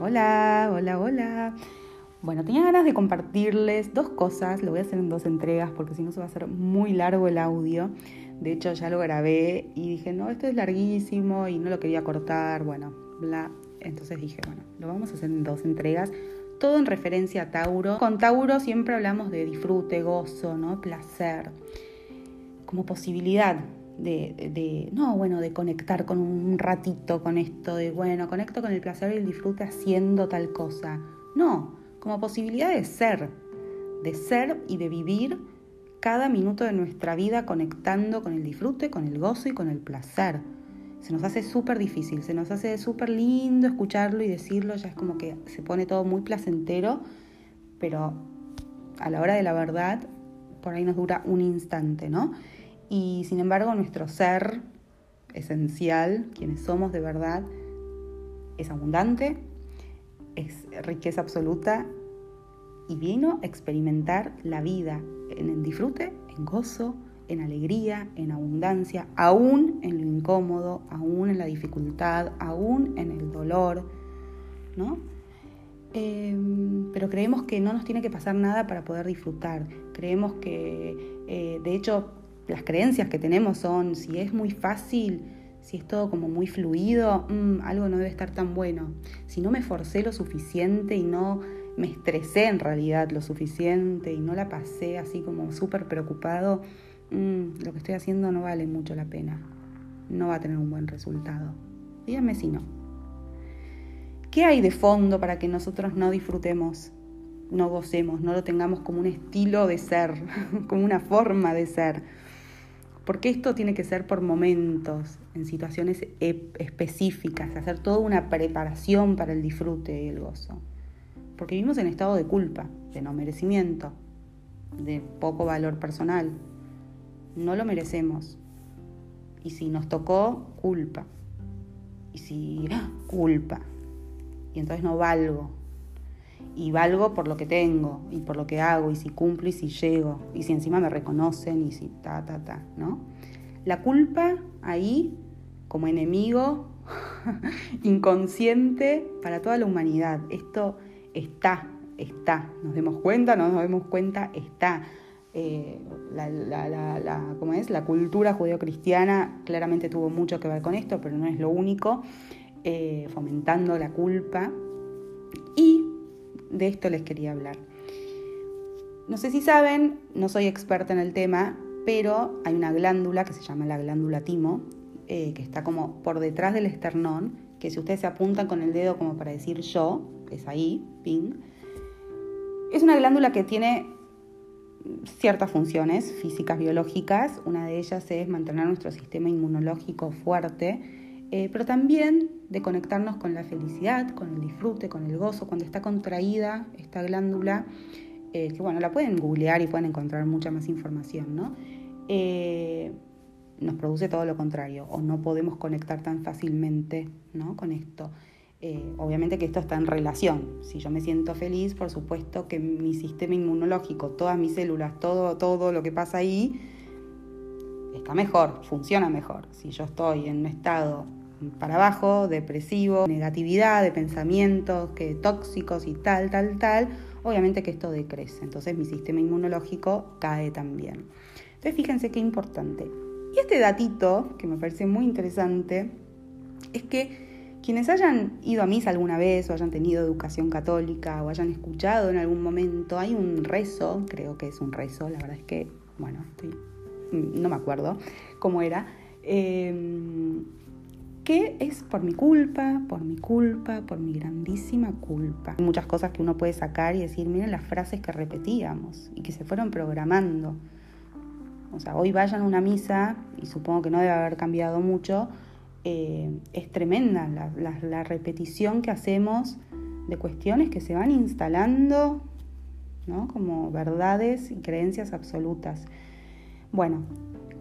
Hola, hola, hola. Bueno, tenía ganas de compartirles dos cosas, lo voy a hacer en dos entregas porque si no se va a hacer muy largo el audio. De hecho ya lo grabé y dije, no, esto es larguísimo y no lo quería cortar, bueno, bla. Entonces dije, bueno, lo vamos a hacer en dos entregas, todo en referencia a Tauro. Con Tauro siempre hablamos de disfrute, gozo, ¿no? Placer, como posibilidad de, no, bueno, de conectar con un ratito con esto, de, bueno, conecto con el placer y el disfrute haciendo tal cosa. No, como posibilidad de ser, de ser y de vivir cada minuto de nuestra vida conectando con el disfrute, con el gozo y con el placer. Se nos hace súper difícil, se nos hace súper lindo escucharlo y decirlo, ya es como que se pone todo muy placentero, pero a la hora de la verdad, por ahí nos dura un instante, ¿no? Y sin embargo nuestro ser esencial, quienes somos de verdad, es abundante, es riqueza absoluta y vino a experimentar la vida en el disfrute, en gozo, en alegría, en abundancia, aún en lo incómodo, aún en la dificultad, aún en el dolor, ¿no? Em, pero creemos que no nos tiene que pasar nada para poder disfrutar. Creemos que, eh, de hecho, las creencias que tenemos son, si es muy fácil, si es todo como muy fluido, mm, algo no debe estar tan bueno. Si no me forcé lo suficiente y no me estresé en realidad lo suficiente y no la pasé así como súper preocupado, mm, lo que estoy haciendo no vale mucho la pena. No va a tener un buen resultado. Díganme si no. ¿Qué hay de fondo para que nosotros no disfrutemos, no gocemos, no lo tengamos como un estilo de ser, como una forma de ser? Porque esto tiene que ser por momentos, en situaciones específicas, hacer toda una preparación para el disfrute y el gozo. Porque vivimos en estado de culpa, de no merecimiento, de poco valor personal. No lo merecemos. Y si nos tocó, culpa. Y si, ¡ah! culpa. Y entonces no valgo, y valgo por lo que tengo y por lo que hago y si cumplo y si llego y si encima me reconocen y si ta, ta, ta, ¿no? La culpa ahí como enemigo inconsciente para toda la humanidad. Esto está, está. Nos demos cuenta, no nos demos cuenta, está. Eh, la, la, ¿cómo es? la cultura judeocristiana claramente tuvo mucho que ver con esto, pero no es lo único, eh, fomentando la culpa. De esto les quería hablar. No sé si saben, no soy experta en el tema, pero hay una glándula que se llama la glándula timo, eh, que está como por detrás del esternón, que si ustedes se apuntan con el dedo como para decir yo, es ahí, ping. Es una glándula que tiene ciertas funciones físicas, biológicas. Una de ellas es mantener nuestro sistema inmunológico fuerte eh, pero también de conectarnos con la felicidad, con el disfrute, con el gozo, cuando está contraída esta glándula, eh, que bueno, la pueden googlear y pueden encontrar mucha más información, ¿no? Eh, nos produce todo lo contrario, o no podemos conectar tan fácilmente ¿no? con esto. obviamente que esto está en relación. Si yo me siento feliz, por supuesto que mi sistema inmunológico, todas mis células, todo, todo lo que pasa ahí, está mejor, funciona mejor. Si yo estoy en un estado para abajo, depresivo, negatividad de pensamientos que tóxicos y tal, tal, tal, obviamente que esto decrece. Entonces mi sistema inmunológico cae también. Entonces fíjense qué importante. Y este datito, que me parece muy interesante, es que quienes hayan ido a misa alguna vez o hayan tenido educación católica o hayan escuchado en algún momento, hay un rezo, creo que es un rezo, la verdad es que, bueno, no me acuerdo cómo era, eh, que es por mi culpa, por mi culpa, por mi grandísima culpa. Hay muchas cosas que uno puede sacar y decir, miren las frases que repetíamos y que se fueron programando. O sea, hoy vayan a una misa, y supongo que no debe haber cambiado mucho, eh, es tremenda la, repetición que hacemos de cuestiones que se van instalando ¿no? como verdades y creencias absolutas. Bueno,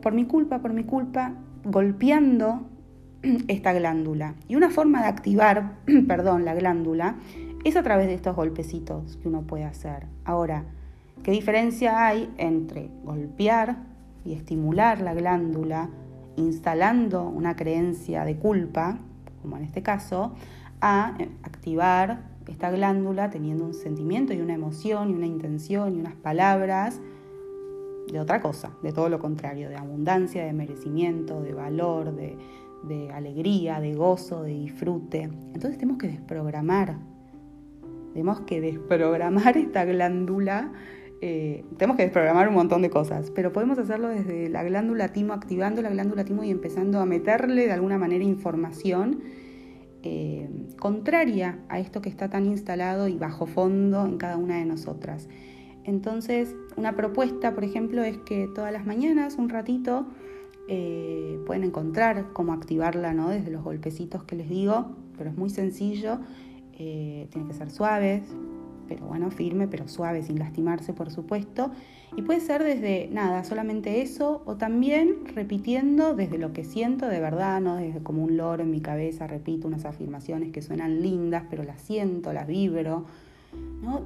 por mi culpa, por mi culpa, golpeando esta glándula. Y una forma de activar, perdón, la glándula es a través de estos golpecitos que uno puede hacer. Ahora, ¿qué diferencia hay entre golpear y estimular la glándula instalando una creencia de culpa, como en este caso, a eh, activar esta glándula teniendo un sentimiento y una emoción y una intención y unas palabras de otra cosa, de todo lo contrario, de abundancia, de merecimiento, de valor, de, alegría, de gozo, de disfrute. Entonces tenemos que desprogramar, tenemos que desprogramar esta glándula, eh, tenemos que desprogramar un montón de cosas, pero podemos hacerlo desde la glándula timo, activando la glándula timo y empezando a meterle de alguna manera información eh, contraria a esto que está tan instalado y bajo fondo en cada una de nosotras. Entonces, una propuesta, por ejemplo, es que todas las mañanas, un ratito, eh, pueden encontrar cómo activarla ¿no? desde los golpecitos que les digo, pero es muy sencillo, eh, tiene que ser suaves, pero bueno, firme, pero suave, sin lastimarse, por supuesto. Y puede ser desde nada, solamente eso, o también repitiendo desde lo que siento de verdad, no desde como un loro en mi cabeza, repito unas afirmaciones que suenan lindas, pero las siento, las vibro, ¿no?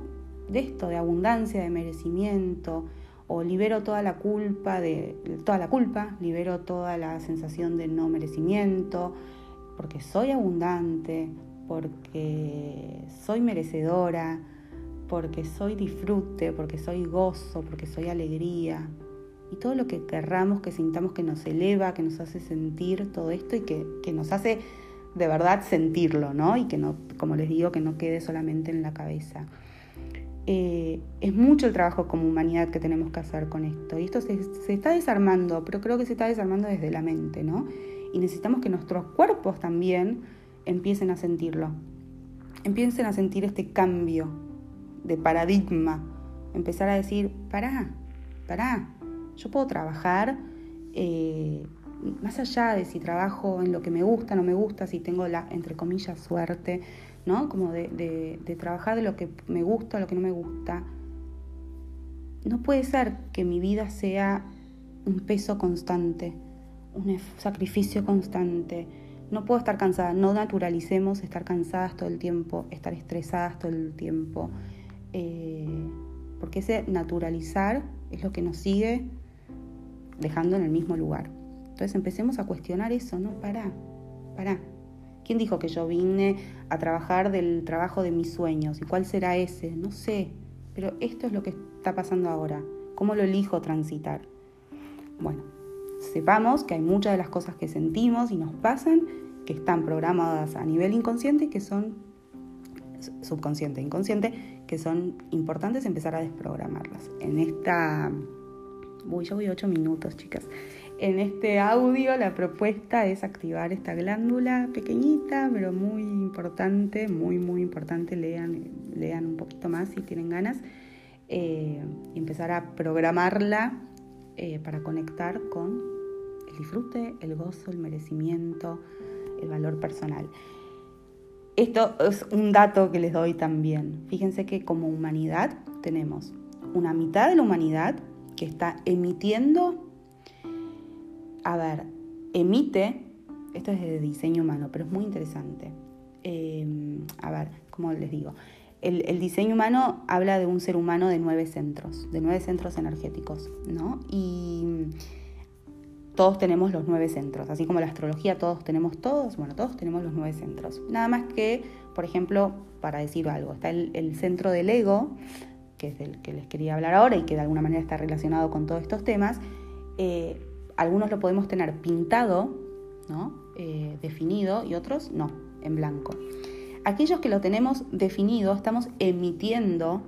De esto, de abundancia, de merecimiento, o libero toda la culpa de toda la culpa, libero toda la sensación de no merecimiento, porque soy abundante, porque soy merecedora, porque soy disfrute, porque soy gozo, porque soy alegría. Y todo lo que querramos, que sintamos que nos eleva, que nos hace sentir todo esto y que, nos hace de verdad sentirlo, ¿no? Y que no, como les digo, que no quede solamente en la cabeza. Eh, es mucho el trabajo como humanidad que tenemos que hacer con esto. Y esto se, se, está desarmando, pero creo que se está desarmando desde la mente, ¿no? Y necesitamos que nuestros cuerpos también empiecen a sentirlo. Empiecen a sentir este cambio de paradigma. Empezar a decir, pará, pará, yo puedo trabajar eh, más allá de si trabajo en lo que me gusta, no me gusta, si tengo la, entre comillas, suerte, ¿no? Como de, de trabajar de lo que me gusta, lo que no me gusta. No puede ser que mi vida sea un peso constante, un sacrificio constante. No puedo estar cansada, no naturalicemos estar cansadas todo el tiempo, estar estresadas todo el tiempo. Eh, porque ese naturalizar es lo que nos sigue dejando en el mismo lugar. Entonces empecemos a cuestionar eso, ¿no? Pará, pará. ¿Quién dijo que yo vine a trabajar del trabajo de mis sueños? ¿Y cuál será ese? No sé, pero esto es lo que está pasando ahora. ¿Cómo lo elijo transitar? Bueno, sepamos que hay muchas de las cosas que sentimos y nos pasan que están programadas a nivel inconsciente que son subconsciente inconsciente que son importantes empezar a desprogramarlas. En esta... Uy, yo voy ocho minutos, chicas. En este audio la propuesta es activar esta glándula pequeñita, pero muy importante, muy, muy importante. Lean, lean un poquito más si tienen ganas. Eh, y empezar a programarla eh, para conectar con el disfrute, el gozo, el merecimiento, el valor personal. Esto es un dato que les doy también. Fíjense que como humanidad tenemos una mitad de la humanidad que está emitiendo, a ver, emite, esto es de diseño humano, pero es muy interesante. Em, a ver, ¿cómo les digo? El, el, diseño humano habla de un ser humano de nueve centros, de nueve centros energéticos, ¿no? Y todos tenemos los nueve centros, así como la astrología todos tenemos todos, bueno, todos tenemos los nueve centros. Nada más que, por ejemplo, para decir algo, está el, centro del ego, que es el que les quería hablar ahora y que de alguna manera está relacionado con todos estos temas. Eh, algunos lo podemos tener pintado, ¿no? Eh, definido, y otros no, en blanco. Aquellos que lo tenemos definido, estamos emitiendo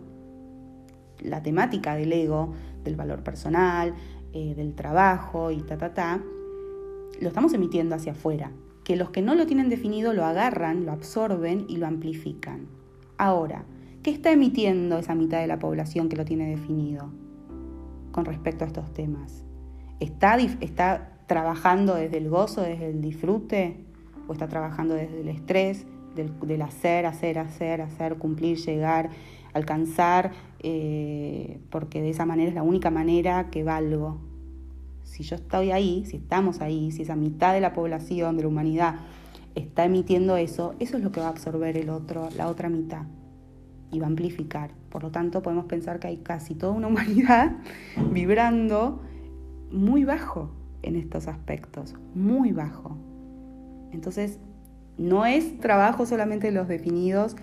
la temática del ego, del valor personal, eh, del trabajo y ta, ta, ta, lo estamos emitiendo hacia afuera. Que los que no lo tienen definido lo agarran, lo absorben y lo amplifican. Ahora, ¿qué está emitiendo esa mitad de la población que lo tiene definido con respecto a estos temas? ¿Está, está trabajando desde el gozo, desde el disfrute? ¿O está trabajando desde el estrés, del, hacer, hacer, hacer, hacer, cumplir, llegar? alcanzar, eh, porque de esa manera es la única manera que valgo. Si yo estoy ahí, si estamos ahí, si esa mitad de la población, de la humanidad, está emitiendo eso, eso es lo que va a absorber el otro, la otra mitad y va a amplificar. Por lo tanto, podemos pensar que hay casi toda una humanidad vibrando muy bajo en estos aspectos, muy bajo. Entonces, no es trabajo solamente de los definidos,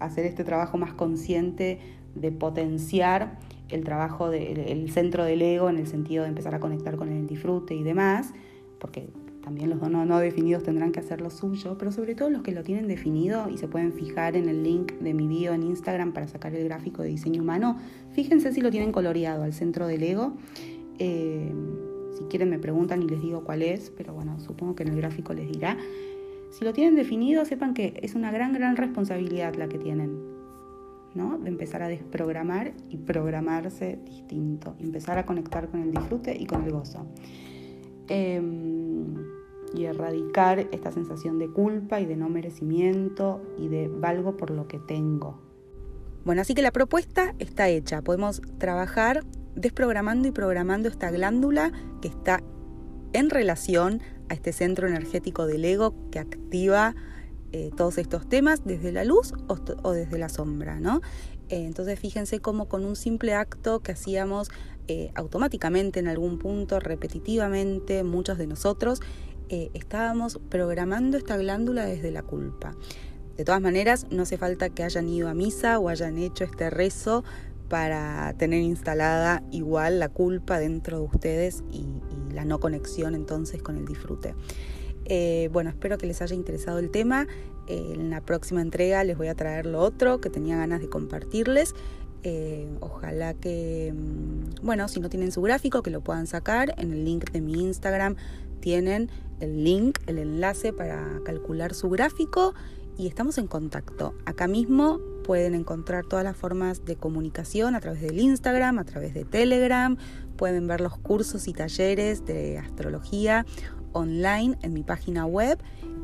hacer este trabajo más consciente de potenciar el trabajo del centro del ego en el sentido de empezar a conectar con el disfrute y demás, porque también los no, no definidos tendrán que hacer lo suyo, pero sobre todo los que lo tienen definido y se pueden fijar en el link de mi bio en Instagram para sacar el gráfico de diseño humano, fíjense si lo tienen coloreado al centro del ego. Eh, si quieren me preguntan y les digo cuál es, pero bueno, supongo que en el gráfico les dirá. Si lo tienen definido, sepan que es una gran, gran responsabilidad la que tienen, ¿no? De empezar a desprogramar y programarse distinto, empezar a conectar con el disfrute y con el gozo. Em, y erradicar esta sensación de culpa y de no merecimiento y de valgo por lo que tengo. Bueno, así que la propuesta está hecha. Podemos trabajar desprogramando y programando esta glándula que está en relación a este centro energético del ego que activa eh, todos estos temas desde la luz o, desde la sombra, ¿no? Eh, entonces fíjense cómo con un simple acto que hacíamos eh, automáticamente en algún punto, repetitivamente, muchos de nosotros, estábamos programando esta glándula desde la culpa. De todas maneras, no hace falta que hayan ido a misa o hayan hecho este rezo para tener instalada igual la culpa dentro de ustedes y, la no conexión entonces con el disfrute. Eh, bueno, espero que les haya interesado el tema. Eh, en la próxima entrega les voy a traer lo otro que tenía ganas de compartirles. Eh, ojalá que, mm, bueno, si no tienen su gráfico, que lo puedan sacar. En el link de mi Instagram tienen el link, el enlace para calcular su gráfico y estamos en contacto. Acá mismo pueden encontrar todas las formas de comunicación a través del Instagram, a través de Telegram, pueden ver los cursos y talleres de astrología online en mi página web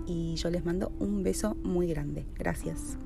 y yo les mando un beso muy grande. Gracias.